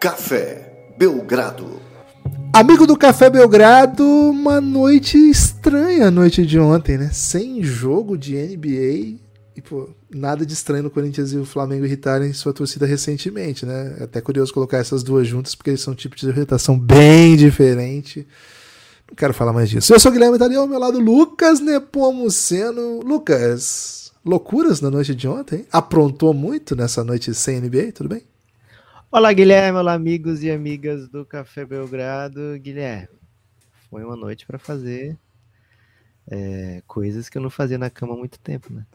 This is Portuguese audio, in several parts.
Café Belgrado. Amigo do Café Belgrado, uma noite estranha a noite de ontem, né? Sem jogo de NBA e, pô, nada de estranho no Corinthians e o Flamengo irritarem sua torcida recentemente, né? É até curioso colocar essas duas juntas, porque eles são tipos de irritação bem diferente. Não quero falar mais disso. Eu sou o Guilherme Italiano, ao meu lado Lucas Nepomuceno. Lucas, loucuras na noite de ontem? Aprontou muito nessa noite sem NBA, tudo bem? Olá, Guilherme. Olá, amigos e amigas do Café Belgrado. Guilherme, foi uma noite para fazer é, coisas que eu não fazia na cama há muito tempo, né?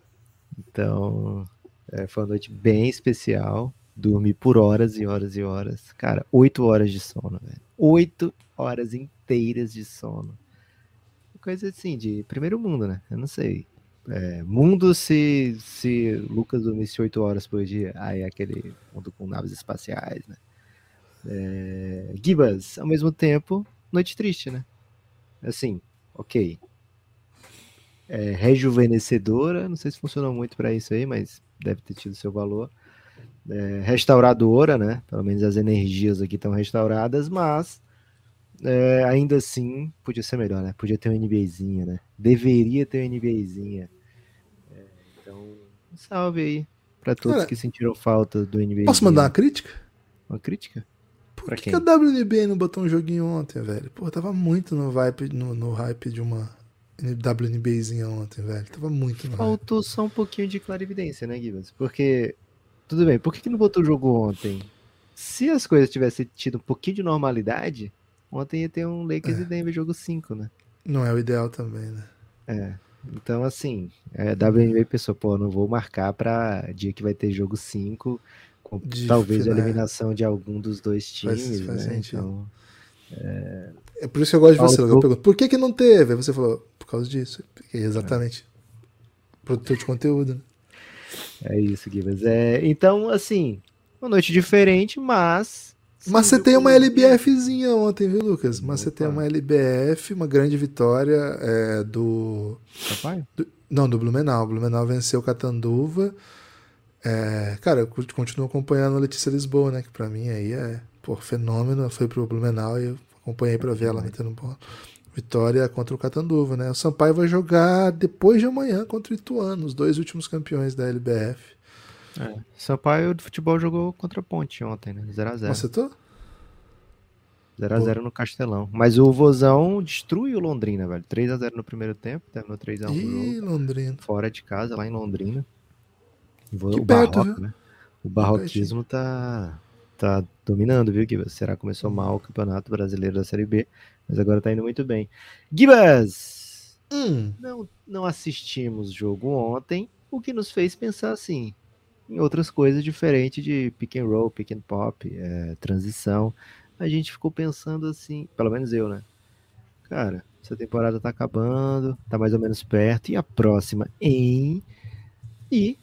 Então, é, foi uma noite bem especial. Dormi por horas e horas e horas. Cara, oito horas de sono, velho. Oito horas inteiras de sono. Coisa assim, de primeiro mundo, né? Eu não sei. É, mundo se, se Lucas dormisse 8 horas por dia, aí é aquele mundo com naves espaciais, né? É, Gibas, ao mesmo tempo, noite triste, né? Assim, ok. É, rejuvenescedora, não sei se funcionou muito para isso aí, mas deve ter tido seu valor. É, restauradora, né? Pelo menos as energias aqui estão restauradas, mas é, ainda assim podia ser melhor, né? Podia ter uma NBAzinha, né? Deveria ter uma NBAzinha. Um salve aí para todos Cara, que sentiram falta do NBA. Posso mandar uma crítica? Uma crítica? Por pra que, que a WNBA não botou um joguinho ontem, velho? Pô, tava muito no, vibe, no, no hype de uma WNBAzinha ontem, velho. Tava muito no Faltou hype. só um pouquinho de clarividência, né, Gibbs? Porque, tudo bem, por que, que não botou o jogo ontem? Se as coisas tivessem tido um pouquinho de normalidade, ontem ia ter um Lakers é. e Denver jogo 5, né? Não é o ideal também, né? É. Então, assim, é, WNBA pensou, pô, não vou marcar para dia que vai ter jogo 5, com de talvez a eliminação de algum dos dois times, faz, né? Então, é... é... por isso que eu gosto de você. Eu pergunto, por que, que não teve? Aí você falou, por causa disso. Exatamente. É. Produtor de conteúdo, né? É isso, Gibas. É, então, assim, uma noite diferente, mas mas você tem uma LBFzinha ontem, viu, Lucas? Mas você tem uma LBF, uma grande vitória é, do... Do, não, do Blumenau. O Blumenau venceu o Catanduva. É, cara, eu continuo acompanhando a Letícia Lisboa, né? Que pra mim aí é pô, fenômeno. Foi pro Blumenau e eu acompanhei pra ver ela metendo bola. Vitória contra o Catanduva, né? O Sampaio vai jogar depois de amanhã contra o Ituano, os dois últimos campeões da LBF. É. Sampaio do futebol jogou contra a Ponte ontem, né? 0x0. Acertou? 0x0 no Castelão. Mas o Vozão destrui o Londrina, velho. 3x0 no primeiro tempo, terminou 3x1 Ih, Londrina. Fora de casa, lá em Londrina. O, que perto, barroco, né? O barroquismo tá, tá dominando, viu, Gibas? Será que começou mal o Campeonato Brasileiro da Série B, mas agora tá indo muito bem. Gibas! Hum. Não, não assistimos jogo ontem, o que nos fez pensar assim, em outras coisas diferentes de pick and roll, pick and pop, é, transição. A gente ficou pensando assim, pelo menos eu, né? Cara, essa temporada tá acabando, tá mais ou menos perto, e a próxima em. E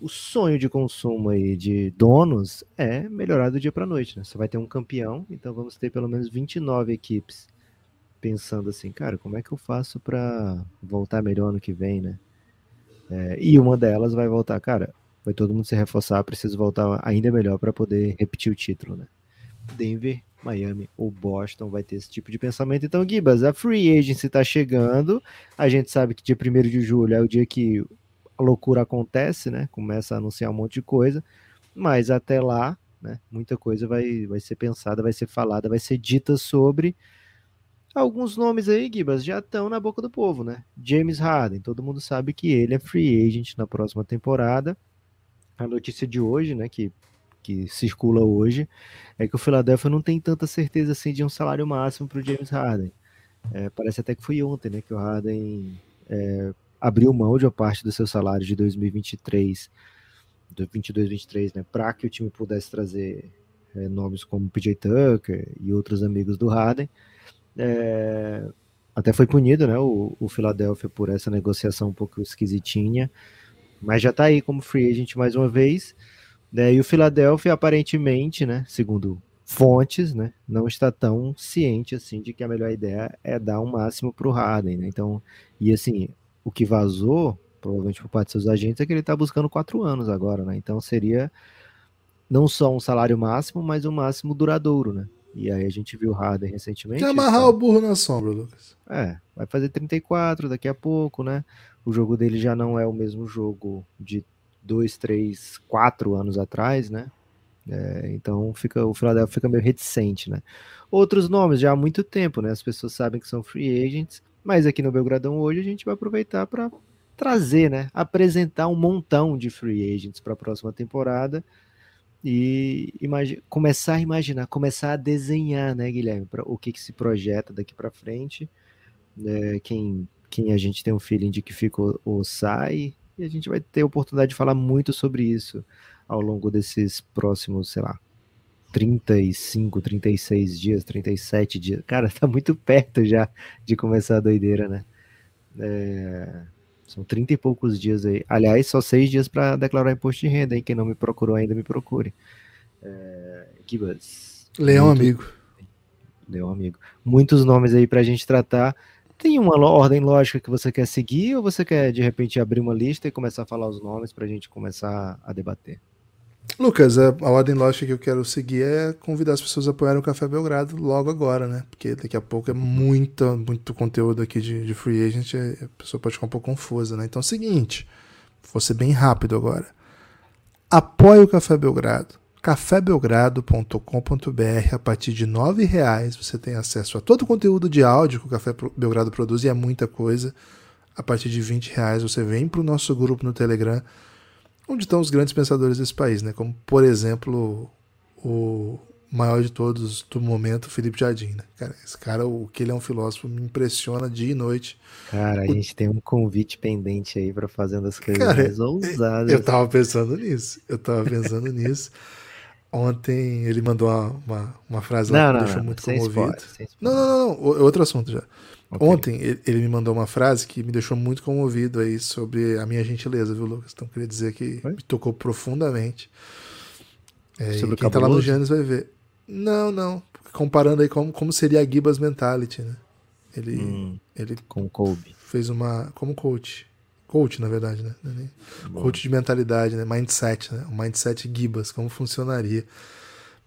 o sonho de consumo aí de donos é melhorar do dia para noite, né? Você vai ter um campeão, então vamos ter pelo menos 29 equipes pensando assim, cara, como é que eu faço para voltar melhor ano que vem, né? É, e uma delas vai voltar, cara, vai todo mundo se reforçar, preciso voltar ainda melhor para poder repetir o título, né? Denver, Miami ou Boston vai ter esse tipo de pensamento. Então, Gibas, a free agency está chegando. A gente sabe que dia 1 de julho é o dia que a loucura acontece, né? Começa a anunciar um monte de coisa. Mas até lá, né, muita coisa vai, vai ser pensada, vai ser falada, vai ser dita sobre. Alguns nomes aí, Gibas, já estão na boca do povo, né? James Harden, todo mundo sabe que ele é free agent na próxima temporada a notícia de hoje, né, que, que circula hoje, é que o Philadelphia não tem tanta certeza assim de um salário máximo para o James Harden. É, parece até que foi ontem, né, que o Harden é, abriu mão de uma parte do seu salário de 2023, do 22-23, né, para que o time pudesse trazer é, nomes como PJ Tucker e outros amigos do Harden. É, até foi punido, né, o, o Philadelphia por essa negociação um pouco esquisitinha mas já está aí como free agent mais uma vez. Né? E o Philadelphia, aparentemente, né, segundo fontes, né, não está tão ciente assim de que a melhor ideia é dar um máximo para o Harden. Né? Então, e assim, o que vazou, provavelmente por parte dos seus agentes, é que ele está buscando quatro anos agora. Né? Então seria não só um salário máximo, mas um máximo duradouro, né? E aí a gente viu o Harden recentemente. Quer amarrar então- o burro na sombra, Lucas. É, vai fazer 34 daqui a pouco, né? O jogo dele já não é o mesmo jogo de dois, três, quatro anos atrás, né? É, então fica, o Philadelphia fica meio reticente, né? Outros nomes já há muito tempo, né? As pessoas sabem que são free agents, mas aqui no Belgradão hoje a gente vai aproveitar para trazer, né? Apresentar um montão de free agents para a próxima temporada e começar a imaginar, começar a desenhar, né, Guilherme, pra, o que, que se projeta daqui para frente, né, quem, quem a gente tem um feeling de que fica ou, ou sai, e a gente vai ter a oportunidade de falar muito sobre isso ao longo desses próximos, sei lá, 35, 36 dias, 37 dias. Cara, tá muito perto já de começar a doideira, né? É, São 30 e poucos dias aí. Aliás, só seis dias para declarar imposto de renda, hein? Quem não me procurou ainda, me procure. É... Gibas. Leão Muito- amigo. Leão amigo. Muitos nomes aí pra gente tratar. Tem uma ordem lógica que você quer seguir ou você quer, de repente, abrir uma lista e começar a falar os nomes pra gente começar a debater? Lucas, a, a ordem lógica que eu quero seguir é convidar as pessoas a apoiarem o Café Belgrado logo agora, né? Porque daqui a pouco é muita, muito conteúdo aqui de, de free agent, e a pessoa pode ficar um pouco confusa, né? Então é o seguinte, vou ser bem rápido agora. Apoie o Café Belgrado. cafébelgrado.com.br a partir de R$ reais você tem acesso a todo o conteúdo de áudio que o Café Belgrado produz e é muita coisa. A partir de 20 reais você vem para o nosso grupo no Telegram onde estão os grandes pensadores desse país, né? Como, por exemplo, o maior de todos do momento, Felipe Jardim, né? Cara, esse cara, o que ele é um filósofo, me impressiona dia e noite. Cara, a gente tem um convite pendente aí pra fazer uma das coisas Cara, mais ousadas. Eu tava pensando nisso, eu tava pensando nisso. Ontem ele mandou uma, uma, uma frase lá Não, que me não, deixou não, muito comovido. spoiler, spoiler. não, não, não, o- outro assunto já. Ok. Ontem ele, me mandou uma frase que me deixou muito comovido aí sobre a minha gentileza, viu, Lucas? Então queria dizer que Foi? me tocou profundamente. É, e Sobre o quem tá lá no? Giannis vai ver. Não, não. Comparando aí como, como seria a Gibas Mentality, né? Ele, Hum, ele com o Kobe. fez uma. Como coach. Coach, na verdade, né? É Bom. Coach de mentalidade, né? Mindset, né? O mindset Gibas, como funcionaria.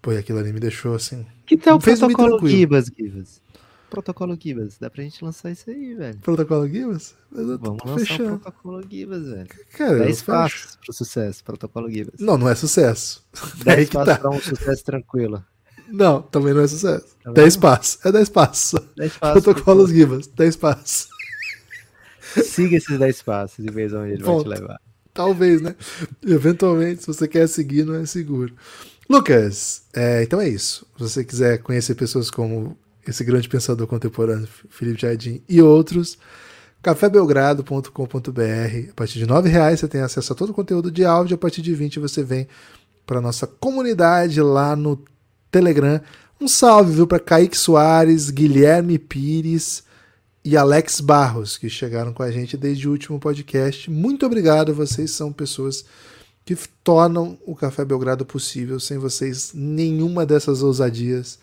Pô, e aquilo ali me deixou assim. Que tal o protocolo. Gibas, Gibas? Protocolo Gibas. Dá pra gente lançar isso aí, velho. Protocolo Gibas? Vamos lançar fechando. o protocolo Gibas, velho. Cara, eu 10 fecho. passos pro sucesso, protocolo Gibas. Não, não é sucesso. Daí 10 que passos tá. pra um sucesso tranquilo. Não, também não é sucesso. Tá 10 passos. É 10 passos. 10 passos. Protocolos Gibas. 10 passos. Siga esses 10 passos e veja onde ele vai te levar. Talvez, né? Eventualmente, se você quer seguir, não é seguro. Lucas, é, então é isso. Se você quiser conhecer pessoas como esse grande pensador contemporâneo, Felipe Jardim, e outros, cafébelgrado.com.br. A partir de R$ reais você tem acesso a todo o conteúdo de áudio. A partir de 20 você vem para nossa comunidade lá no Telegram. Um salve, viu, para Kaique Soares, Guilherme Pires e Alex Barros, que chegaram com a gente desde o último podcast. Muito obrigado, vocês são pessoas que tornam o Café Belgrado possível. Sem vocês, nenhuma dessas ousadias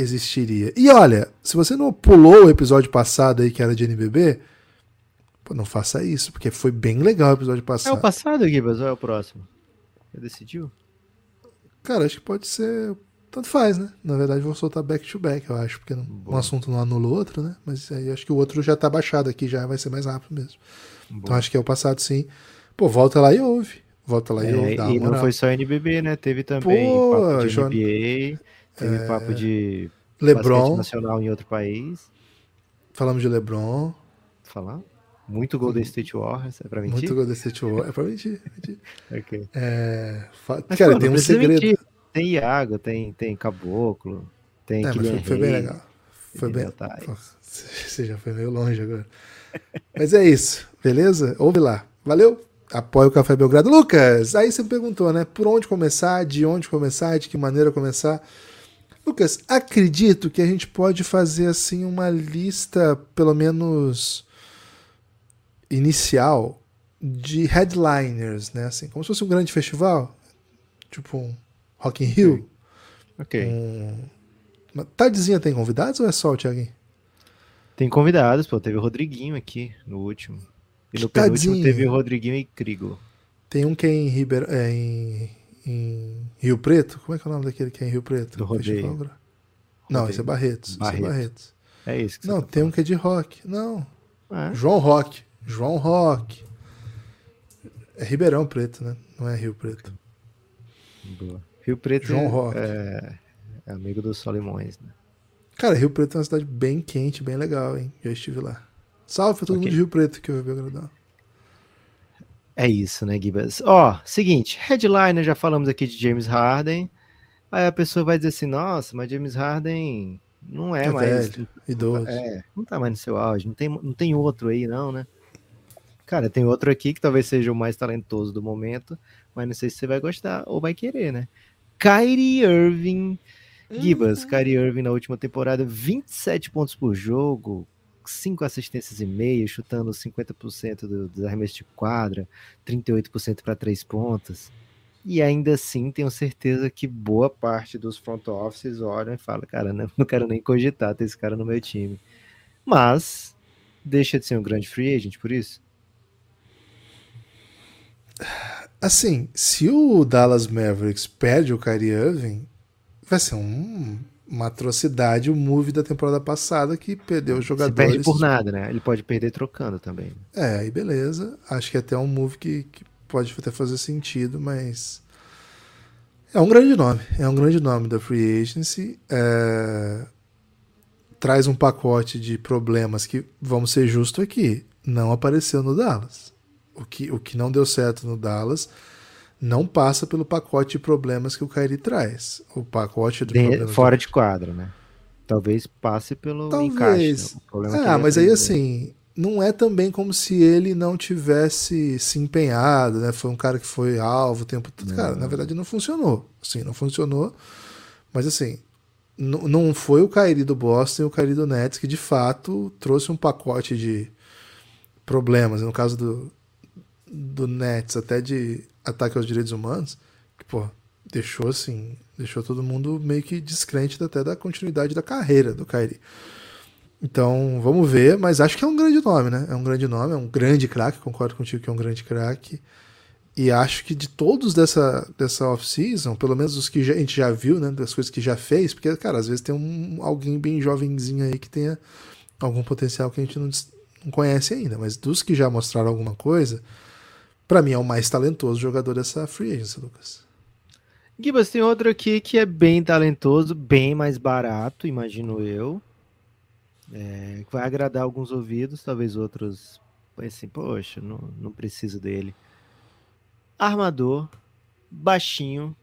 existiria. E olha, se você não pulou o episódio passado aí, que era de NBB, pô, não faça isso, porque foi bem legal o episódio É o passado. passado, Gibas, ou é o próximo? Já decidiu? Cara, acho que pode ser. Tanto faz, né? Na verdade, vou soltar back to back, eu acho, porque não- um Boa. assunto não anula o outro, né? Mas aí acho que o outro já tá baixado aqui, já vai ser mais rápido mesmo. Então acho que é o passado, sim. Pô, volta lá e ouve. Volta lá e ouve, É, dá e não foi só NBB, né? Teve também Pô, João- NBA, teve papo de LeBron, nacional em outro país. falamos de LeBron, Falar? Muito Golden State Warriors, é pra mentir? muito Golden State Warriors. É pra mentir. É, fa- Mas, cara, pô, tem um segredo. mentir. Tem Iago, tem, tem Caboclo, tem É, foi, foi bem legal. Foi bem. Você já foi meio longe agora. Mas é isso, beleza? Ouve lá. Valeu? Apoia o Café Belgrado. Lucas, aí você me perguntou, né? Por onde começar, de onde começar, de que maneira começar. Lucas, acredito que a gente pode fazer assim uma lista, pelo menos inicial, de headliners, né? Assim, como se fosse um grande festival, tipo um Rock in Rio. Ok. Um... Mas Tardezinha tem convidados ou é só o Thiaguinho? Tem convidados, pô. Teve o Rodriguinho aqui no último. E no penúltimo teve o Rodriguinho e Crigo. Tem um que é em Ribeirão, é em, em Rio Preto. Como é que é o nome daquele que é em Rio Preto? Do rodeio. Não, esse é Barretos. Barretos. Esse é Barretos. É isso que Não, tá tem falando. um que é de rock. Não. É. João Rock. João Rock. É Ribeirão Preto, né? Não é Rio Preto. Boa. Rio Preto João é, Rock. é, é amigo dos Solimões, né? Cara, Rio Preto é uma cidade bem quente, bem legal, hein? Já estive lá. Salve pra todo Ok. mundo de Rio Preto que eu vi agradar. É isso, né, Gibas? Ó, seguinte, headliner, já falamos aqui de James Harden. Aí a pessoa vai dizer assim, nossa, mas James Harden não é, É mais. velho, idoso. É, não tá mais no seu auge, não tem, não tem outro aí, não, né? Cara, tem outro aqui que talvez seja o mais talentoso do momento, mas não sei se você vai gostar ou vai querer, né? Kyrie Irving. Gibas, Kyrie Irving na última temporada, 27 pontos por jogo, 5 assistências e meio, chutando 50% do- dos arremessos de quadra, 38% para três pontos. E ainda assim, tenho certeza que boa parte dos front offices olham e falam, cara, não, não quero nem cogitar ter esse cara no meu time. Mas, deixa de ser um grande free agent por isso? Assim, se o Dallas Mavericks perde o Kyrie Irving, vai ser um- uma atrocidade o move da temporada passada que perdeu os Se jogadores. perde por nada, né? Ele pode perder trocando também. É, aí beleza. Acho que é até um move que, que pode até fazer sentido, mas. É um grande nome. É um grande nome da Free Agency. É, Traz um pacote de problemas que, vamos ser justos aqui, não apareceu no Dallas. O que, o que não deu certo no Dallas não passa pelo pacote de problemas que o Kyrie traz. O pacote de De- fora de quadra, né? Talvez passe pelo Talvez. encaixe. né? É Ah, mas aí aprendeu. assim, não é também como se ele não tivesse se empenhado, né? Foi um cara que foi alvo o tempo todo. Cara, na verdade não funcionou. Sim, não funcionou. Mas assim, não foi o Kyrie do Boston e o Kyrie do Nets que de fato trouxe um pacote de problemas. No caso do, do Nets, até de ataque aos direitos humanos, que, pô, deixou assim, deixou todo mundo meio que descrente até da continuidade da carreira do Kyrie. Então, vamos ver, mas acho que é um grande nome, né? É um grande nome, é um grande craque, concordo contigo que é um grande craque. E acho que de todos dessa, dessa off-season, pelo menos os que a gente já viu, né? Das coisas que já fez, porque, cara, às vezes tem um, alguém bem jovenzinho aí que tenha algum potencial que a gente não, não conhece ainda. Mas dos que já mostraram alguma coisa, pra mim é o mais talentoso jogador dessa free agency, Lucas. Gibas, tem outro aqui que é bem talentoso, bem mais barato, imagino eu. É, vai agradar alguns ouvidos, talvez outros pensem, poxa, não, não preciso dele. Armador, baixinho,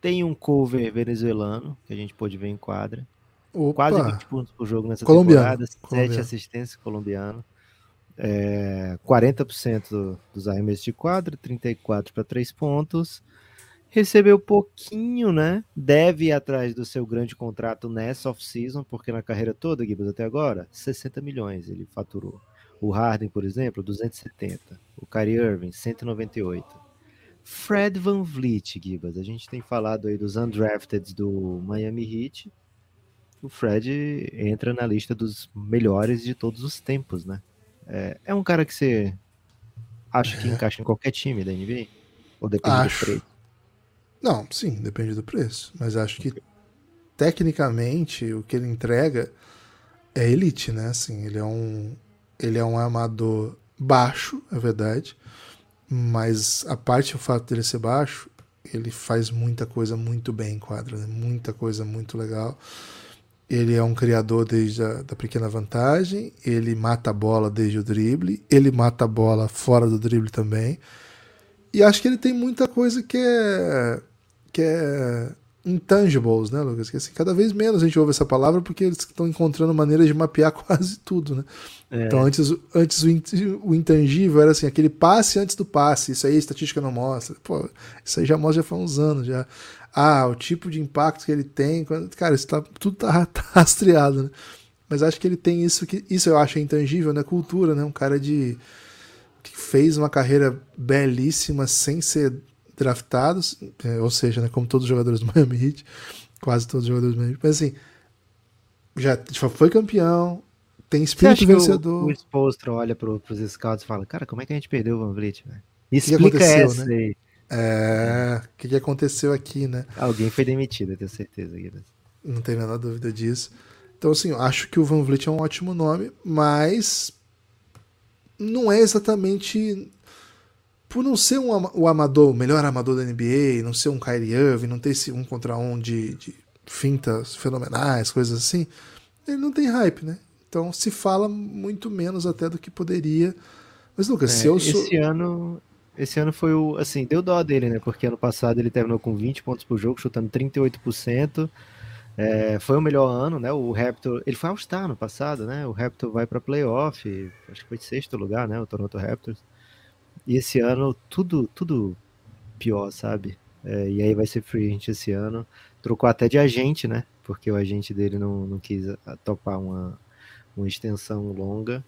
tem um cover venezuelano, que a gente pôde ver em quadra. Opa, Quase 20 pontos por jogo nessa Colombiano, temporada, 7 colombiano. assistências colombiano. É, 40% do- dos arremessos de quadra, 34 para 3 pontos. Recebeu pouquinho, né? Deve ir atrás do seu grande contrato nessa off-season, porque na carreira toda, Gibbs, até agora, 60 milhões ele faturou. O Harden, por exemplo, 270. O Kyrie Irving, 198. Fred Van Vliet, Gibbs. A gente tem falado aí dos undrafted do Miami Heat o Fred entra na lista dos melhores de todos os tempos, né? É, é um cara que você acha que encaixa em qualquer time da NBA? Ou depende Acho. do preço? Não, sim, depende do preço. Mas acho que tecnicamente o que ele entrega é elite, né? Assim, ele é um ele é um amador baixo, é verdade. Mas a parte do fato dele ser baixo, ele faz muita coisa muito bem em quadra, né? muita coisa muito legal. Ele é um criador desde a da pequena vantagem, ele mata a bola desde o drible, ele mata a bola fora do drible também. E acho que ele tem muita coisa que é que é intangibles, né, Lucas? Que assim, cada vez menos a gente ouve essa palavra porque eles estão encontrando maneiras de mapear quase tudo, né? É. Então antes, antes o, in- o intangível era assim, aquele passe antes do passe, isso aí a estatística não mostra. Pô, isso aí já mostra já faz uns anos já. Ah, o tipo de impacto que ele tem, quando- cara, isso tá, tudo tá, tá rastreado, né? Mas acho que ele tem isso que isso eu acho intangível, né? Cultura, né? Um cara de que fez uma carreira belíssima sem ser draftados, é, ou seja, né, como todos os jogadores do Miami Heat, quase todos os jogadores do Miami Heat, mas assim, já, já foi campeão, tem espírito vencedor. o, o Spolstra olha pro, pros scouts e fala, cara, como é que a gente perdeu o Van Vliet, que Explica aconteceu, essa né? aí. É, o que, que aconteceu aqui, né? Alguém foi demitido, eu tenho certeza. Guilherme. Não tem a menor dúvida disso. Então, assim, eu acho que o Van Vliet é um ótimo nome, mas não é exatamente. Por não ser um, o amador, o melhor amador da NBA, não ser um Kyrie Irving, não ter esse um contra um de, de fintas fenomenais, coisas assim, ele não tem hype, né? Então se fala muito menos até do que poderia. Mas, Lucas, É, se eu sou. Esse ano. Esse ano foi o. Assim, deu dó dele, né? Porque ano passado ele terminou com 20 pontos por jogo, chutando 38%. É, foi o melhor ano, né? O Raptor. Ele foi All-Star no passado, né? O Raptor vai para playoff. Acho que foi de sexto lugar, né? O Toronto Raptors. E esse ano, tudo, tudo pior, sabe? É, e aí vai ser free agent esse ano. Trocou até de agente, né? Porque o agente dele não, não quis topar uma, uma extensão longa.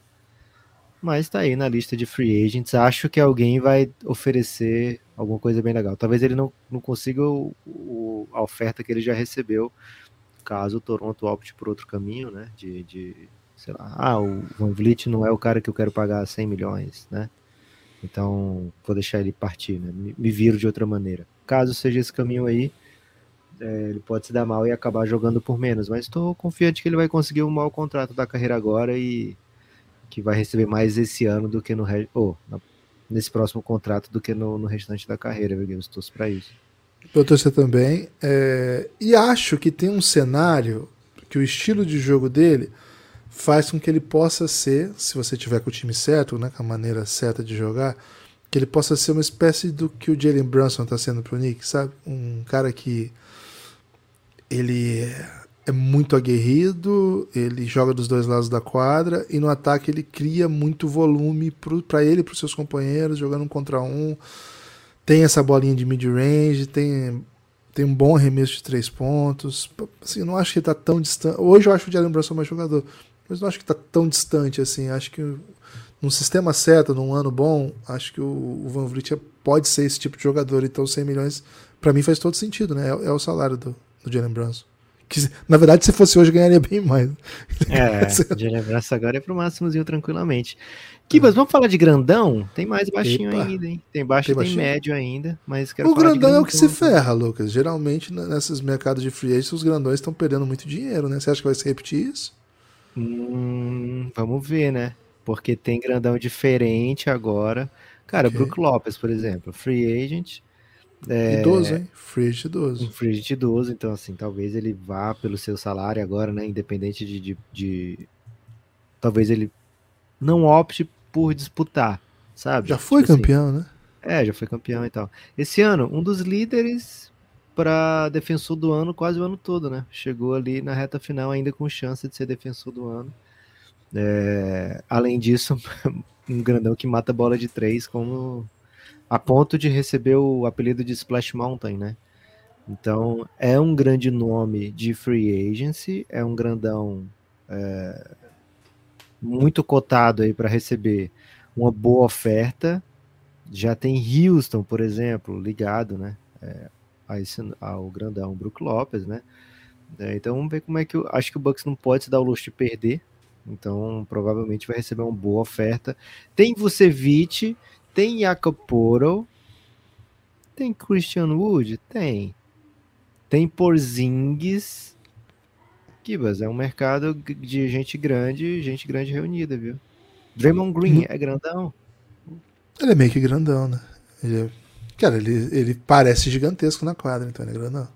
Mas tá aí na lista de free agents. Acho que alguém vai oferecer alguma coisa bem legal. Talvez ele não, não consiga o, o- a oferta que ele já recebeu, caso o Toronto opte por outro caminho, né? De, de sei lá, ah, o Van Vliet não é o cara que eu quero pagar 100 milhões, né? Então vou deixar ele partir, né? Me, me viro de outra maneira. Caso seja esse caminho aí, é, ele pode se dar mal e acabar jogando por menos. Mas estou confiante que ele vai conseguir um mau contrato da carreira agora e que vai receber mais esse ano do que no ou, na- nesse próximo contrato do que no, no restante da carreira, viu, Guilherme? Torço para isso. Eu torcer também. é, e acho que tem um cenário que o estilo de jogo dele faz com que ele possa ser, se você tiver com o time certo, né, com a maneira certa de jogar, que ele possa ser uma espécie do que o Jalen Brunson está sendo pro Nick, sabe? Um cara que ele é- é muito aguerrido, ele joga dos dois lados da quadra e no ataque ele cria muito volume para ele e para os seus companheiros, jogando um contra um. Tem essa bolinha de mid-range, tem, tem um bom arremesso de três pontos. Assim, não acho que ele tá tão distante. Hoje eu acho o Jalen Brunson mais jogador, mas não acho que tá tão distante assim. Acho que num sistema certo, num ano bom, acho que o, o Van Vliet pode ser esse tipo de jogador. Então 100 milhões, para mim faz todo sentido, né? É, é o salário do, do Jalen Brunson. Que, na verdade, se fosse hoje, ganharia bem mais. É, de lembrança agora é pro máximozinho tranquilamente. Kibas, vamos falar de grandão? Tem mais baixinho Epa. ainda, hein? Tem baixo Tem e tem baixinho? médio ainda, mas quero O de grandão é o que se grandão. ferra, Lucas. Geralmente, nesses mercados de free agents, os grandões estão perdendo muito dinheiro, né? Você acha que vai se repetir isso? Hum, vamos ver, né? Porque tem grandão diferente agora. Cara, Ok. Brook Lopes, por exemplo, free agent, É. Idoso, hein? Agent idoso. um agent idoso, então assim, talvez ele vá pelo seu salário agora, né? Independente de, de, de- talvez ele não opte por disputar, sabe? Já foi Tipo assim, campeão, né? É, já foi campeão e tal. Esse ano, um dos líderes para defensor do ano quase o ano todo, né? Chegou ali na reta final ainda com chance de ser defensor do ano. É, além disso, um grandão que mata bola de três, como a ponto de receber o apelido de Splash Mountain, né? Então é um grande nome de free agency, é um grandão é, muito cotado aí para receber uma boa oferta. Já tem Houston, por exemplo, ligado, né? é, a esse, ao grandão Brook Lopes, né? É, então vamos ver como é que eu acho que o Bucks não pode se dar o luxo de perder. Então provavelmente vai receber uma boa oferta. Tem Vucevic, tem Jacob tem Christian Wood, tem. Tem Porzingis. Kibas, é um mercado de gente grande, gente grande reunida, viu? Draymond Green é grandão? Ele é meio que grandão, né? Ele é- Cara, ele, ele parece gigantesco na quadra, então ele é grandão.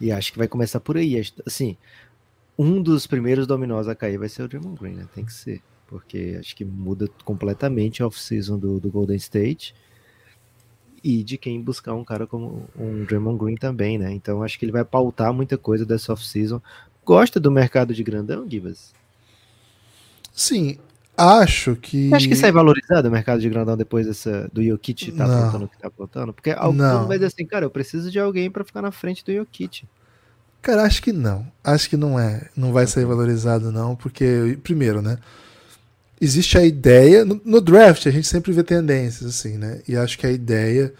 E acho que vai começar por aí. Assim, um dos primeiros dominós a cair vai ser o Draymond Green, né? Tem que ser. Porque acho que muda completamente a off-season do, do Golden State. E de quem buscar um cara como um Draymond Green também, né? Então acho que ele vai pautar muita coisa dessa off-season. Gosta do mercado de grandão, Gibas? Sim, acho que. Você acha que sai valorizado o mercado de grandão depois dessa, do Jokic tá Não. apontando o que tá apontando? Porque alguém Não. vai dizer assim, cara, eu preciso de alguém pra ficar na frente do Jokic. Cara, acho que não. Acho que não é. Não vai ser valorizado, não, porque, primeiro, né? Existe a ideia. No, no draft, a gente sempre vê tendências, assim, né? E acho que a ideia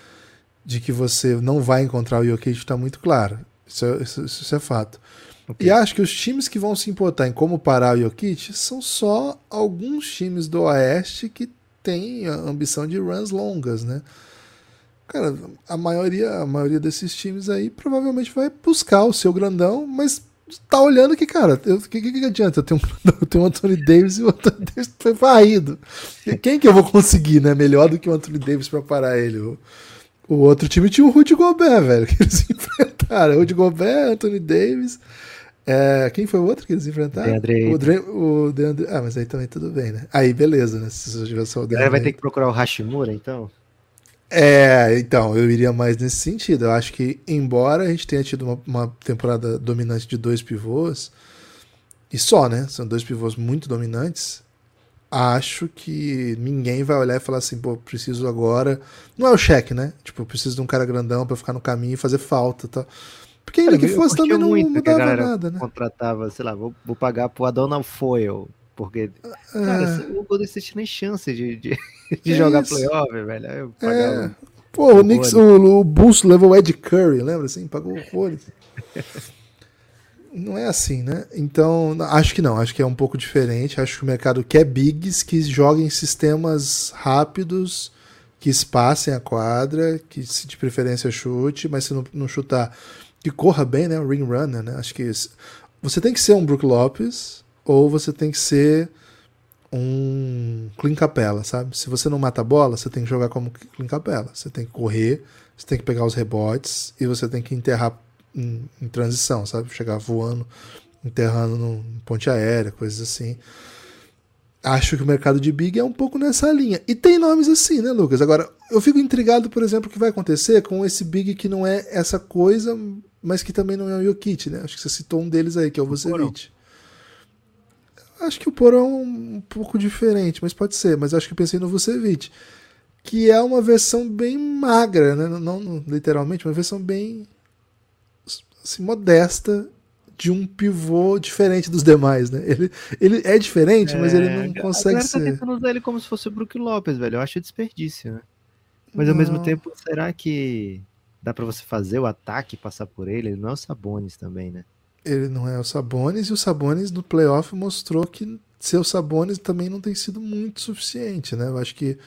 de que você não vai encontrar o Jokic está muito clara. Isso é, isso- isso é fato. Ok. E acho que os times que vão se importar em como parar o Jokic são só alguns times do Oeste que têm a ambição de runs longas, né? Cara, a maioria, a maioria desses times aí provavelmente vai buscar o seu grandão, mas tá olhando que, cara, o que, que, que, adianta? Eu tenho, eu tenho o Anthony Davis e o Anthony Davis foi varrido. Quem que eu vou conseguir, né? Melhor do que o Anthony Davis para parar ele? O, o, outro time tinha o Rudy Gobert, velho, que eles enfrentaram. Rudy Gobert, Anthony Davis. É, quem foi o outro que eles enfrentaram? Deandre o, Dre, o Deandre, Ah, mas aí também tudo bem, né? Aí beleza, né? Se você tivesse o Deandre. vai ter que procurar o Hashimura, então? É, então, eu iria mais nesse sentido. Eu acho que, embora a gente tenha tido uma, uma, temporada dominante de dois pivôs, e só, né? São dois pivôs muito dominantes. Acho que ninguém vai olhar e falar assim, pô, preciso agora. Não é o cheque, né? Tipo, preciso de um cara grandão para ficar no caminho e fazer falta, tá? Porque ainda que fosse também não mudava nada, né? Contratava, sei lá, vou, vou pagar pro Adonal Foil porque, é. cara, o Golden State nem chance de, de, de é jogar isso. playoff, velho. Eu é. Pô, o, Knicks, o, o Bulls levou o Ed Curry, lembra assim? Pagou horrores. não é assim, né? Então, acho que não, acho que é um pouco diferente. Acho que o mercado quer bigs que joguem sistemas rápidos, que espacem a quadra, que se de preferência chute, mas se não, não chutar, que corra bem, né? O ring runner, né? Acho que isso. você tem que ser um Brook Lopes, ou você tem que ser um clean capela, sabe? Se você não mata a bola, você tem que jogar como clean capela. Você tem que correr, você tem que pegar os rebotes e você tem que enterrar em, em transição, sabe? Chegar voando, enterrando no ponte aérea, coisas assim. Acho que o mercado de big é um pouco nessa linha. E tem nomes assim, né, Lucas? Agora, eu fico intrigado, por exemplo, o que vai acontecer com esse big que não é essa coisa, mas que também não é o Jokic, né? Acho que você citou um deles aí, que é o Vucevic. Acho que o Poro é um, um, pouco diferente, mas pode ser. Mas acho que pensei no Vucevic, que é uma versão bem magra, né? não, não literalmente, uma versão bem assim, modesta de um pivô diferente dos demais, né? Ele, ele é diferente, é, mas ele não consegue ser. tá tentando usar ele como se fosse o Brook Lopes, velho. Eu acho desperdício, né? Mas não. ao mesmo tempo, será que dá para você fazer o ataque passar por ele? Ele não é o Sabonis também, né? Ele não é o Sabonis, e o Sabonis no playoff mostrou que ser o Sabonis também não tem sido muito suficiente, né? Eu acho que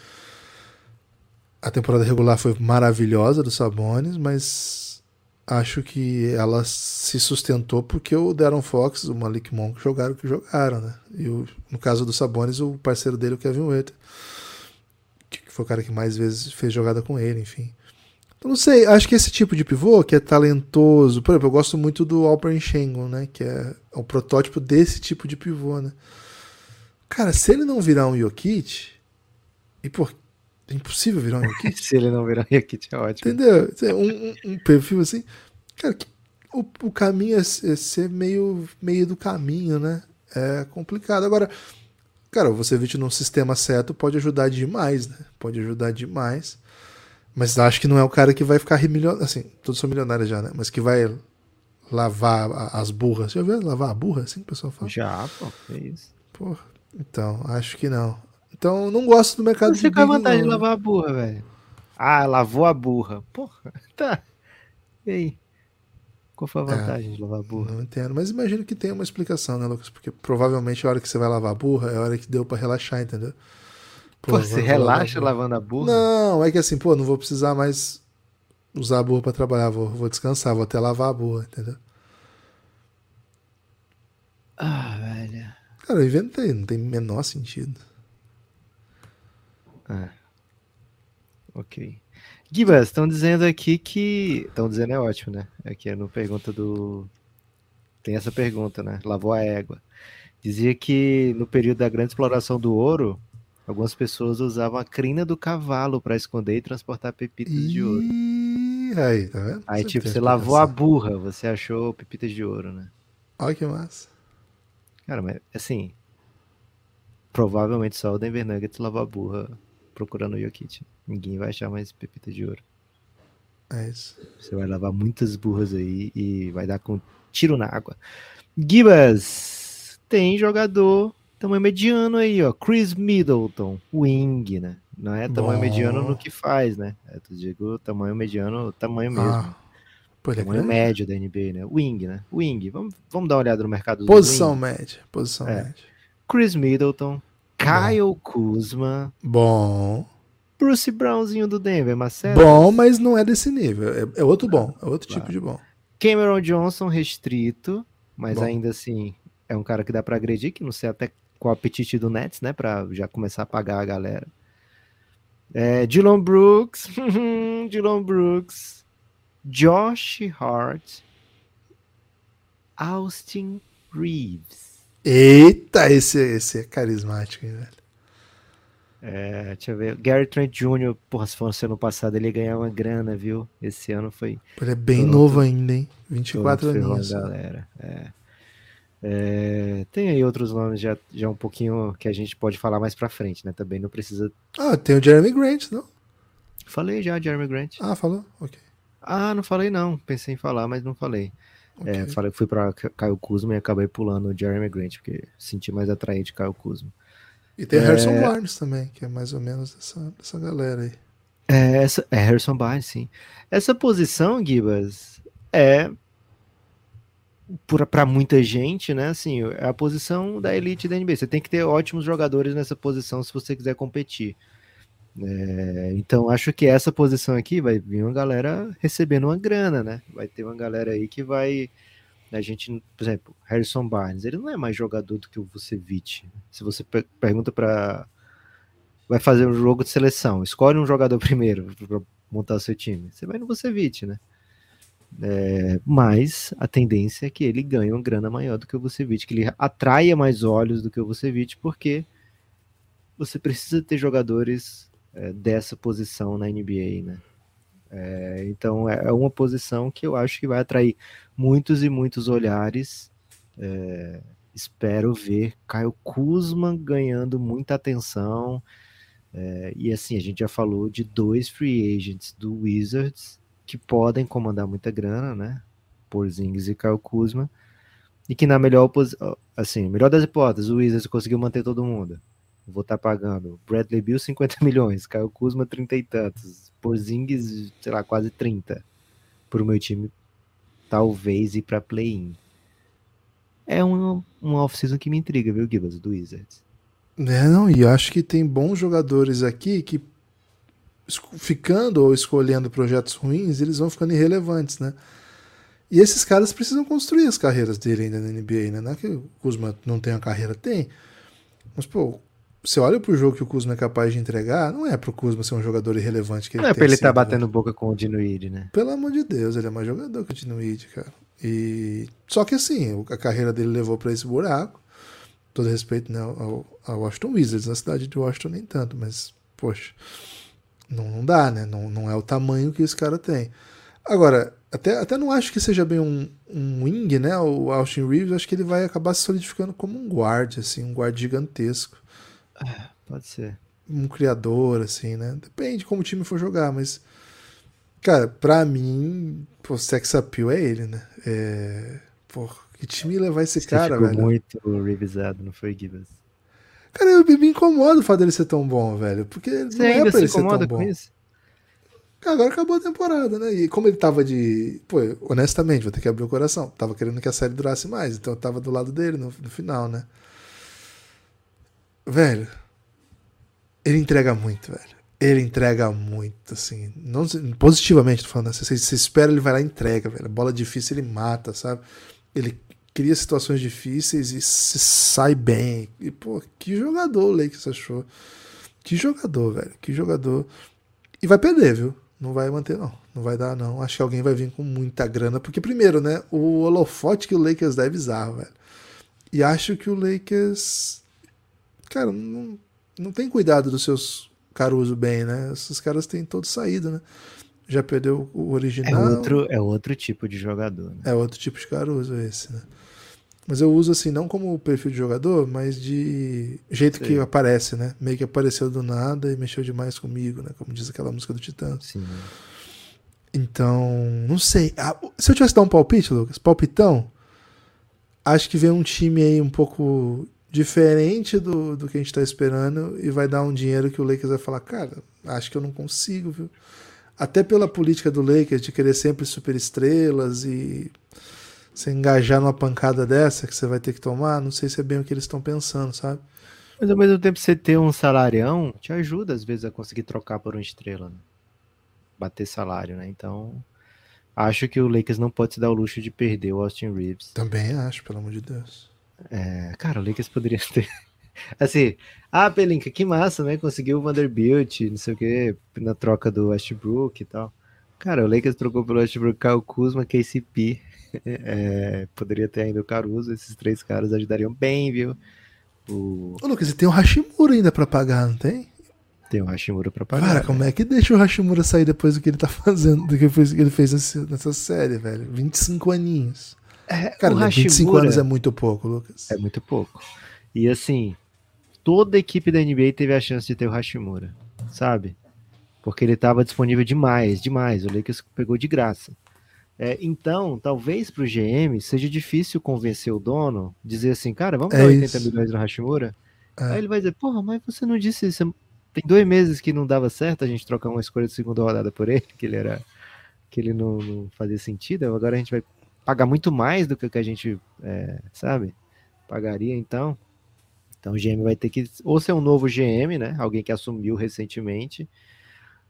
a temporada regular foi maravilhosa do Sabonis, mas acho que ela se sustentou porque o Darren Fox, o Malik Monk jogaram o que jogaram, né? E o, no caso do Sabonis, o parceiro dele, o Kevin Whitter, que foi o cara que mais vezes fez jogada com ele, enfim. Eu não sei, acho que esse tipo de pivô que é talentoso, por exemplo, eu gosto muito do Alperen Schengen, né, que é o protótipo desse tipo de pivô, né. Cara, se ele não virar um Jokic, e por é impossível virar um Jokic. se ele não virar um Jokic é ótimo. Entendeu? Um, um, um perfil assim, cara, o, o caminho é, é ser meio, meio do caminho, né? É complicado. Agora, cara, você vir num sistema certo pode ajudar demais, né? Pode ajudar demais. Mas acho que não é o cara que vai ficar milionário. Assim, todos são milionários já, né? Mas que vai lavar as burras. Já viu lavar a burra? Assim que o pessoal fala? Já, pô, é isso. Pô, então, acho que não. Então, não gosto do mercado Você de Qual é a vantagem não. de lavar a burra, velho? Ah, lavou a burra. Porra, tá. E aí? Qual foi a é, vantagem é, de lavar a burra? Não entendo, mas imagino que tem uma explicação, né, Lucas? Porque provavelmente a hora que você vai lavar a burra é a hora que deu para relaxar, entendeu? Pô, você relaxa lavando a burra? Não, é que assim, pô, não vou precisar mais usar a burra pra trabalhar, vou, vou descansar, vou até lavar a burra, entendeu? Ah, velho. Cara, eu inventei, não tem menor sentido. Ah. Ok. Gibas, estão dizendo aqui que. Estão dizendo é ótimo, né? Aqui é no pergunta do. Tem essa pergunta, né? Lavou a égua. Dizia que no período da grande exploração do ouro, Algumas pessoas usavam a crina do cavalo para esconder e transportar pepitas e... de ouro. Aí, tá vendo? Aí, você tipo, você lavou a burra, você achou pepitas de ouro, né? Olha que massa. Cara, mas assim. Provavelmente só o Denver Nuggets lavou a burra procurando o Jokic. Ninguém vai achar mais pepitas de ouro. É isso. Você vai lavar muitas burras aí e vai dar com tiro na água. Gibas, tem jogador tamanho mediano aí, ó. Chris Middleton, wing, né? Não é tamanho Bom. mediano no que faz, né? É, tu digo tamanho mediano, tamanho mesmo. Ah, tamanho médio da NBA, né? Wing, né? Wing. Vamos, vamos dar uma olhada no mercado do Posição wing. média, posição é. média. Chris Middleton, Kyle Bom. Kuzma. Bom. Bruce Brownzinho do Denver, Marcelo. Bom, mas não é desse nível. É, é outro bom, é outro claro. tipo de bom. Cameron Johnson restrito, mas bom. ainda assim é um cara que dá para agredir, que não sei até qual o apetite do Nets, né, para já começar a pagar a galera. É, Dylan Brooks, Dylan Brooks, Josh Hart, Austin Reeves. Eita, esse, esse é carismático, hein, velho. É, deixa eu ver. Gary Trent Jr., porra, se fosse ano passado, ele ia ganhar uma grana, viu? Esse ano foi. Ele é bem novo ainda, hein? 24 anos. galera. É. É, tem aí outros nomes já, já um pouquinho que a gente pode falar mais pra frente, né? Também não precisa. Ah, tem o Jeremy Grant, não? Falei já, Jeremy Grant. Ah, falou? Ok. Ah, não falei não. Pensei em falar, mas não falei. É, okay. É, falei, fui pra Caio Kuzma e acabei pulando o Jeremy Grant, porque senti mais atraente Caio Kuzma. E tem é... Harrison Barnes também, que é mais ou menos dessa, dessa galera aí. É, essa, é Harrison Barnes, sim. Essa posição, Gibas, é para muita gente, né? Assim, é a posição da elite da NBA. Você tem que ter ótimos jogadores nessa posição se você quiser competir. É, então acho que essa posição aqui vai vir uma galera recebendo uma grana, né? Vai ter uma galera aí que vai a gente, por exemplo, Harrison Barnes, ele não é mais jogador do que o Vucevic. Se você pergunta para vai fazer um jogo de seleção, escolhe um jogador primeiro para montar seu time. Você vai no Vucevic, né? É, mas a tendência é que ele ganhe uma grana maior do que o Vucevic, que ele atraia mais olhos do que o Vucevic, porque você precisa ter jogadores é, dessa posição na NBA, né? É, então é, é uma posição que eu acho que vai atrair muitos e muitos olhares. É, espero ver Caio Kuzma ganhando muita atenção. É, e assim, a gente já falou de dois free agents do Wizards que podem comandar muita grana, né? Porzingis e Caio Kuzma. E que na melhor assim, melhor das hipóteses, o Wizards conseguiu manter todo mundo. Vou estar tá pagando Bradley Bill 50 milhões, Caio Kuzma 30 e tantos, Porzingis, sei lá, quase 30 para o meu time talvez ir para play-in. É uma, uma off-season que me intriga, viu, Gibas, do Wizards. É, não, e acho que tem bons jogadores aqui que ficando ou escolhendo projetos ruins, eles vão ficando irrelevantes, né? E esses caras precisam construir as carreiras dele ainda na NBA, né? Não é que o Kuzma não tem uma carreira, tem. Mas, pô, você olha pro jogo que o Kuzma é capaz de entregar, não é pro Kuzma ser um jogador irrelevante que Não é pra ele estar tá batendo boca com o Dinuid, né? Pelo amor de Deus, ele é mais jogador que o Dinuid, cara. E só que assim, a carreira dele levou para esse buraco. Todo respeito né, ao, ao Washington Wizards, na cidade de Washington nem tanto, mas poxa, não, não dá, né? Não, não é o tamanho que esse cara tem. Agora, até, até não acho que seja bem um, um wing, né? O Austin Reeves, acho que ele vai acabar se solidificando como um guard, assim, um guard gigantesco. É, pode ser. Um criador, assim, né? Depende como o time for jogar, mas. Cara, pra mim, o sex appeal é ele, né? É. Pô, que time levar esse Você cara, ficou velho? muito revisado, não foi, Gibbs? Cara, eu me incomodo o fato dele ser tão bom, velho. Porque Você não é pra ele ser tão bom. Isso? Agora acabou a temporada, né? E como ele tava de. Pô, honestamente, vou ter que abrir o coração. Tava querendo que a série durasse mais, então eu tava do lado dele no, no final, né? Velho, ele entrega muito, velho. Ele entrega muito, assim. Não, positivamente, tô falando. Né? Você, você espera, ele vai lá e entrega, velho. Bola difícil, ele mata, sabe? Ele cria situações difíceis e se sai bem. E, pô, que jogador o Lakers achou. Que jogador, velho. Que jogador. E vai perder, viu? Não vai manter, não. Não vai dar, não. Acho que alguém vai vir com muita grana. Porque, primeiro, né? O holofote que o Lakers dá é bizarro, velho. E acho que o Lakers cara, não, não tem cuidado dos seus Caruso bem, né? Esses caras têm todo saído, né? Já perdeu o original. É outro, é outro tipo de jogador. Né? É outro tipo de Caruso esse, né? Mas eu uso assim, não como perfil de jogador, mas de jeito Sim. que aparece, né? Meio que apareceu do nada e mexeu demais comigo, né? Como diz aquela música do Titã. Sim. Então, não sei. Ah, se eu tivesse dar um palpite, Lucas, palpitão, acho que vem um time aí um pouco diferente do, do que a gente está esperando e vai dar um dinheiro que o Lakers vai falar, cara, acho que eu não consigo, viu? Até pela política do Lakers de querer sempre super estrelas e se engajar numa pancada dessa que você vai ter que tomar, não sei se é bem o que eles estão pensando, sabe? Mas ao mesmo tempo, você ter um salarião te ajuda, às vezes, a conseguir trocar por uma estrela. Né? Bater salário, né? Então, acho que o Lakers não pode se dar o luxo de perder o Austin Reeves. Também acho, pelo amor de Deus. É, cara, o Lakers poderia ter. Assim, ah, Pelinka, que massa, né? Conseguiu o Vanderbilt, não sei o que, na troca do Westbrook e tal. Cara, o Lakers trocou pelo Westbrook, Kyle Kuzma, KCP. É, poderia ter ainda o Caruso, esses três caras ajudariam bem, viu? O... Ô, Lucas, e tem o Hashimura ainda pra pagar, não tem? Tem o Hashimura pra pagar. Cara, como é que deixa o Hashimura sair depois do que ele tá fazendo, do que ele fez nessa série, velho? 25 aninhos. É, Cara, o Hashimura 25 anos é muito pouco, Lucas. É muito pouco. E assim, toda a equipe da NBA teve a chance de ter o Hashimura, sabe? Porque ele estava disponível demais, demais. O Lakers pegou de graça. É, então, talvez para o GM seja difícil convencer o dono, dizer assim, cara, vamos é dar 80 isso. milhões no Hashimura. É. Aí ele vai dizer, porra, mas você não disse isso. Tem dois meses que não dava certo a gente trocar uma escolha de segunda rodada por ele, que ele era. que ele não, não fazia sentido. Agora a gente vai pagar muito mais do que o que a gente, é, sabe, pagaria então. Então o GM vai ter que ou ser um novo GM, né? Alguém que assumiu recentemente,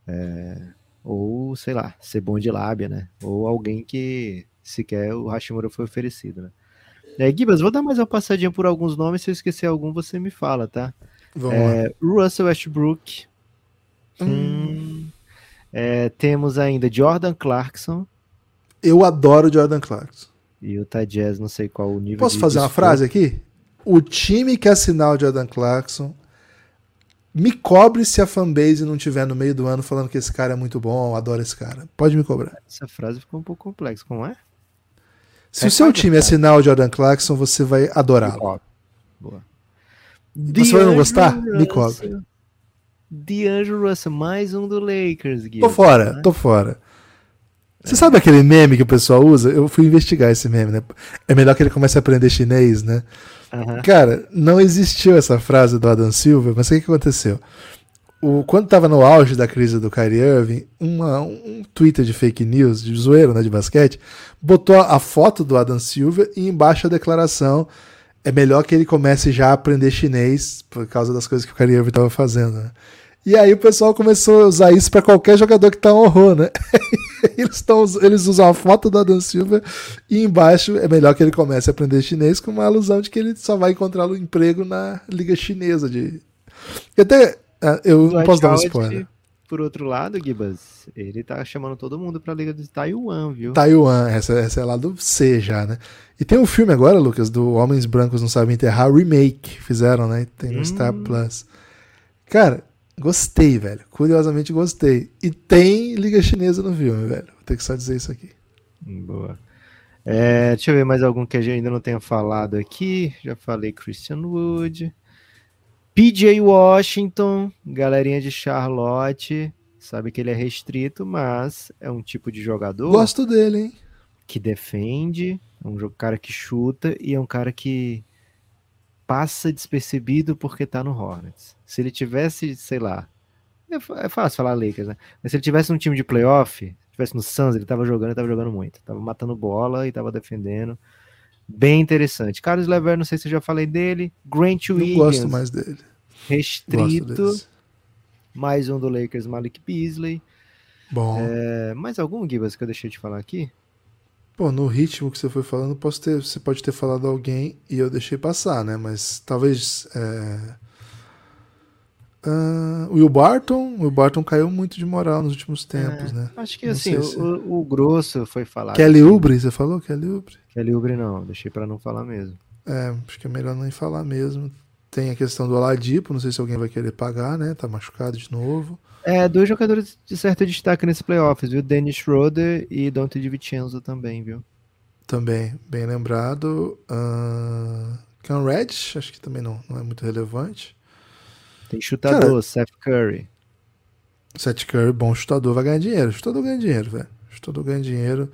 é, ou sei lá, ser bom de lábia, né? Ou alguém que sequer o Hashimura foi oferecido, né? É, Gibas, vou dar mais uma passadinha por alguns nomes. Se eu esquecer algum, você me fala, tá? Vamos é, Russell Westbrook. Hum. Hum, é, temos ainda Jordan Clarkson. Eu adoro Jordan Clarkson. E o Jazz, não sei qual o nível. Posso fazer uma frase aqui? o time que assinar o Jordan Clarkson me cobre se a fanbase não tiver no meio do ano falando que esse cara é muito bom, adoro esse cara. Pode me cobrar. Essa frase ficou um pouco complexa, como é? Se é o seu time assinar o Jordan Clarkson, você vai adorá-lo. Boa. Você vai não gostar? Russell. Me cobre. D'Angelo Russell, mais um do Lakers. Guilherme, tô fora, né? tô fora. Você sabe aquele meme que o pessoal usa? Eu fui investigar esse meme, né? É melhor que ele comece a aprender chinês, né? Uhum. Cara, não existiu essa frase do Adam Silver, mas o que, que aconteceu? O, quando estava no auge da crise do Kyrie Irving, uma, um Twitter de fake news, de zoeiro, né, de basquete, botou a foto do Adam Silver e embaixo a declaração é melhor que ele comece já a aprender chinês por causa das coisas que o Kyrie Irving estava fazendo. Né? E aí o pessoal começou a usar isso para qualquer jogador que tá um horror, né? eles, tão, eles usam a foto do Adam Silva e embaixo é melhor que ele comece a aprender chinês com uma alusão de que ele só vai encontrar um emprego na liga chinesa de. E até ah, eu não posso dar um spoiler. Por outro lado, Gibas, ele tá chamando todo mundo pra liga de Taiwan, viu? Taiwan, essa, essa é lá do C já, né? E tem um filme agora, Lucas, do Homens Brancos Não Sabem Enterrar, remake, fizeram, né? Tem no hum. Star Plus. Cara, Gostei, velho. Curiosamente gostei. E tem Liga Chinesa no filme, velho. Vou ter que só dizer isso aqui. Boa. É, deixa eu ver mais algum que a gente ainda não tenha falado aqui. Já falei Christian Wood. PJ Washington, galerinha de Charlotte. Sabe que ele é restrito, mas é um tipo de jogador. Gosto dele, hein? Que defende. É um cara que chuta e é um cara que passa despercebido porque tá no Hornets. Se ele tivesse, sei lá, é, é fácil falar Lakers, né? Mas se ele tivesse um time de playoff, tivesse no Suns, ele tava jogando, ele tava jogando muito, tava matando bola e tava defendendo. Bem interessante. Carlos Lever, não sei se eu já falei dele. Grant Williams. Eu gosto mais dele. Restrito. Mais um do Lakers, Malik Beasley. Bom. É, mais algum, Gibas, que eu deixei de falar aqui? Pô, no ritmo que você foi falando, posso ter, você pode ter falado alguém e eu deixei passar, né? Mas talvez. É... Uh, Will Barton, o Will Barton caiu muito de moral nos últimos tempos, é, né? Acho que não assim, o, se... o, grosso foi falar. Kelly assim, Ubre, você falou? Kelly Ubre? Kelly Ubre não, deixei para não falar mesmo. É, acho que é melhor nem falar mesmo. Tem a questão do Oladipo, não sei se alguém vai querer pagar, né? Tá machucado de novo. É, dois jogadores de certo destaque nesse playoffs, viu? Dennis Schroeder e Dante DiVincenzo também, viu? Também, bem lembrado. Uh, Cam Reddish, acho que também não, não é muito relevante. Tem chutador, Cara, Seth Curry. Seth Curry, bom chutador, vai ganhar dinheiro. Chutador ganha dinheiro, velho. Chutador ganha dinheiro.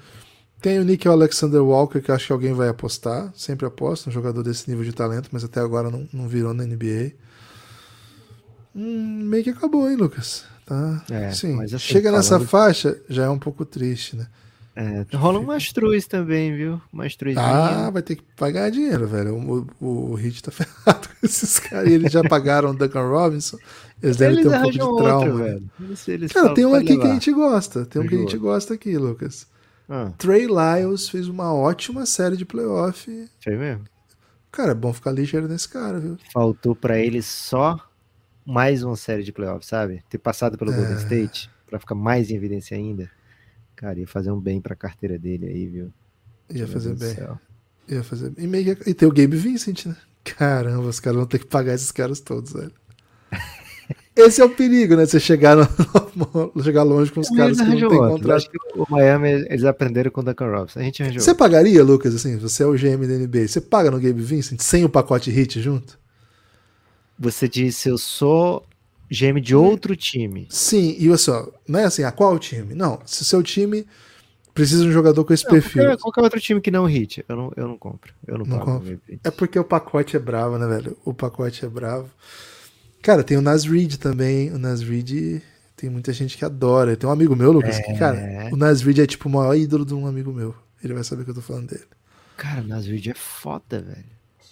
Tem o Nick Alexander Walker, que acho que alguém vai apostar. Sempre aposta, um jogador desse nível de talento, mas até agora não, não virou na NBA. Hum, meio que acabou, hein, Lucas? Tá? É, Sim, assim, chega nessa faixa, já é um pouco triste, né? É, rola um Mastruz também, viu? Mastruz. Ah, vai ter que pagar dinheiro, velho. O, o, o Hit tá ferrado com esses caras. Eles já pagaram o Duncan Robinson. Eles devem Eles ter um pouco de trauma. outro, velho. Eles, eles Cara, tem um "Pode aqui que a levar." gente gosta. Tem um que a gente gosta aqui, Lucas. Ah, Trey Lyles fez uma ótima série de playoff. foi mesmo? Cara, é bom ficar ligeiro nesse cara, viu? Faltou pra ele só mais uma série de playoffs, sabe? Ter passado pelo É. Golden State pra ficar mais em evidência ainda. Cara, ia fazer um bem pra carteira dele aí, viu? Ia Meu fazer bem. Ia fazer bem. E, meio e tem o Gabe Vincent, né? Caramba, os caras vão ter que pagar esses caras todos, velho. Esse é o perigo, né? Você chegar, no- chegar longe com os caras que não tem outro. contrato. Acho que o Miami, eles aprenderam com o Duncan Robinson. A gente arranjou. Você pagaria, Lucas, assim, você é o GM da NBA, você paga no Gabe Vincent sem o pacote hit junto? Você disse, eu sou GM de outro time. Sim, e olha só, não é assim, a qual time? Não, se o seu time precisa de um jogador com esse Não, perfil. qualquer, qualquer outro time que não hit, eu não, eu não compro. Eu não, Não pago. É porque o pacote é bravo, né, velho? O pacote é bravo. Cara, tem o Nas Reed também. O Nas Reed tem muita gente que adora. Tem um amigo meu, Lucas, que, cara, o Nas Reed é tipo o maior ídolo de um amigo meu. Ele vai saber que eu tô falando dele. Cara, Nasrid é foda, velho.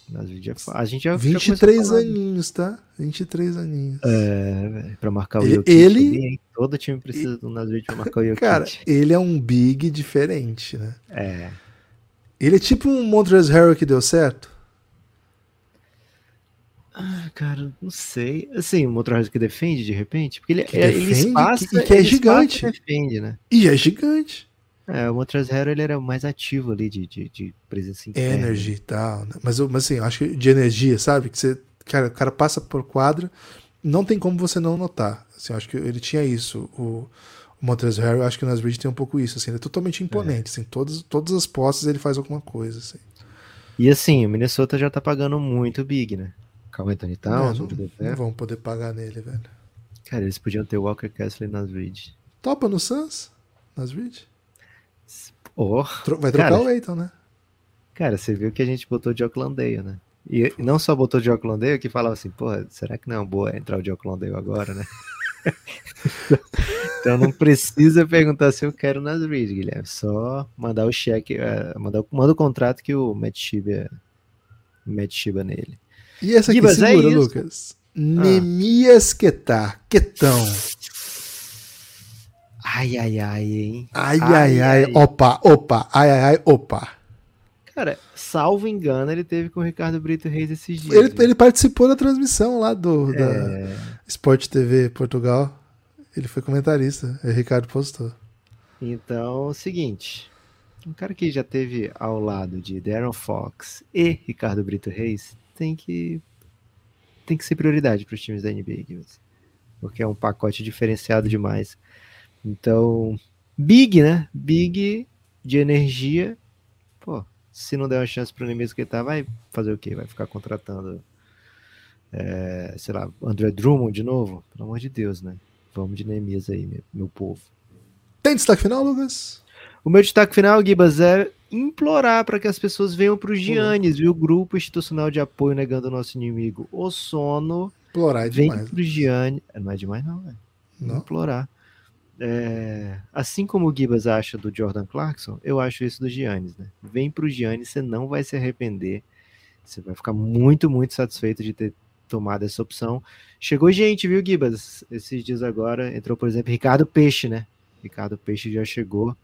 Nasrid é foda. A gente já já 23 começou a falar. aninhos, tá? 23 aninhos. É, velho, pra marcar o Jokic ele- hein? Todo time precisa do Nasrid pra marcar o Jokic. Cara, ele é um big diferente, né? é. Ele é tipo um Montrezl Harrell que deu certo. Ah, cara, não sei. Assim, o Motorhead que defende de repente, porque ele, Que é- ele defende, espaça, que- que é ele gigante. defende, né? E é gigante. É, o Motorhead ele era mais ativo ali de, de, de presença interna. Energy e tal. Né? Mas, mas assim, eu acho que de energia, sabe? Que você. Cara, o cara passa por quadra, não tem como você não notar. Assim, eu acho que ele tinha isso. O, o Montrezl Harrell, acho que o Nas Reed tem um pouco isso. Assim, ele é totalmente imponente. Assim, todas, todas as posses ele faz alguma coisa. Assim. E assim, o Minnesota já tá pagando muito Big, né? Carl Anthony Towns, É, não, não Gobert. vão poder pagar nele, velho. Cara, eles podiam ter o Walker Kessler nas Reed. Topa no Suns? Nas Reed? Oh, Tro- vai trocar Cara, o Aiton, né? cara, você viu que a gente botou de Oaklandale, né? E e não só botou de Oaklandale, que falava assim, porra, será que não é uma boa entrar o de Oaklandale agora, né? então não precisa perguntar se eu quero nas Reed, Guilherme. Só mandar o cheque, eh, mandar, o- manda o contrato que o Matt Shiba, Matt Shiba nele. E essa aqui Gibas, é segura, isso. Lucas. Nemias Quetá. Quetão. Ai, ai, ai, hein? Ai, Ai, ai, ai. Opa, opa. Ai, ai, ai, opa. Cara, salvo engano, ele teve com o Ricardo Brito Reis esses dias. Ele, ele participou da transmissão lá do É. da Sport TV Portugal. Ele foi comentarista. O Ricardo postou. Então, é o seguinte. Um cara que já teve ao lado de Darren Fox e Ricardo Brito Reis tem que tem que ser prioridade para os times da NBA, porque é um pacote diferenciado demais. Então, big, né? Big de energia. Pô, se não der uma chance para o Neemias que tá, vai fazer o quê? Vai ficar contratando, é, sei lá, André Drummond de novo? Pelo amor de Deus, né? Vamos de Neemias aí, meu, meu povo. Tem destaque final, Lucas? O meu destaque final, Gibas, é implorar para que as pessoas venham para o Giannis, viu? Grupo Institucional de Apoio Negando o Nosso Inimigo. O sono. Explorar é Vem demais. para o Giannis. Não é demais, não, velho. Não? Implorar. É, assim como o Gibas acha do Jordan Clarkson, eu acho isso do Giannis, né? Vem pro Giannis, você não vai se arrepender. Você vai ficar muito, muito satisfeito de ter tomado essa opção. Chegou gente, viu, Gibas? Esses dias agora entrou, por exemplo, Ricardo Peixe, né? Ricardo Peixe já chegou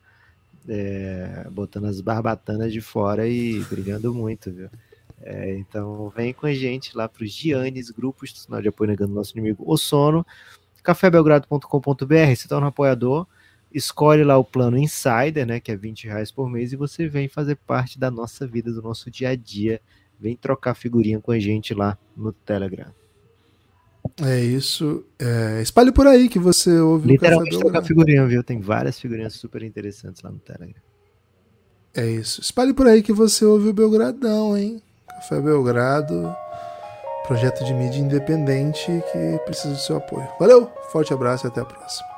é, botando as barbatanas de fora e brilhando muito, viu? É, então vem com a gente lá para os Giannis, Grupo Institucional de Apoio Negando Nosso Inimigo, o Sono cafébelgrado.com.br, se torna um apoiador, escolhe lá o plano Insider, né, que é 20 reais por mês, e você vem fazer parte da nossa vida, do nosso dia a dia, vem trocar figurinha com a gente lá no Telegram. É isso. É, espalhe por aí que você ouve o Café Literalmente Belgrado. figurinha, viu? Tem várias figurinhas super interessantes lá no Telegram. É isso. Espalhe por aí que você ouve o Belgradão, hein? Café Belgrado, projeto de mídia independente que precisa do seu apoio. Valeu, forte abraço e até a próxima.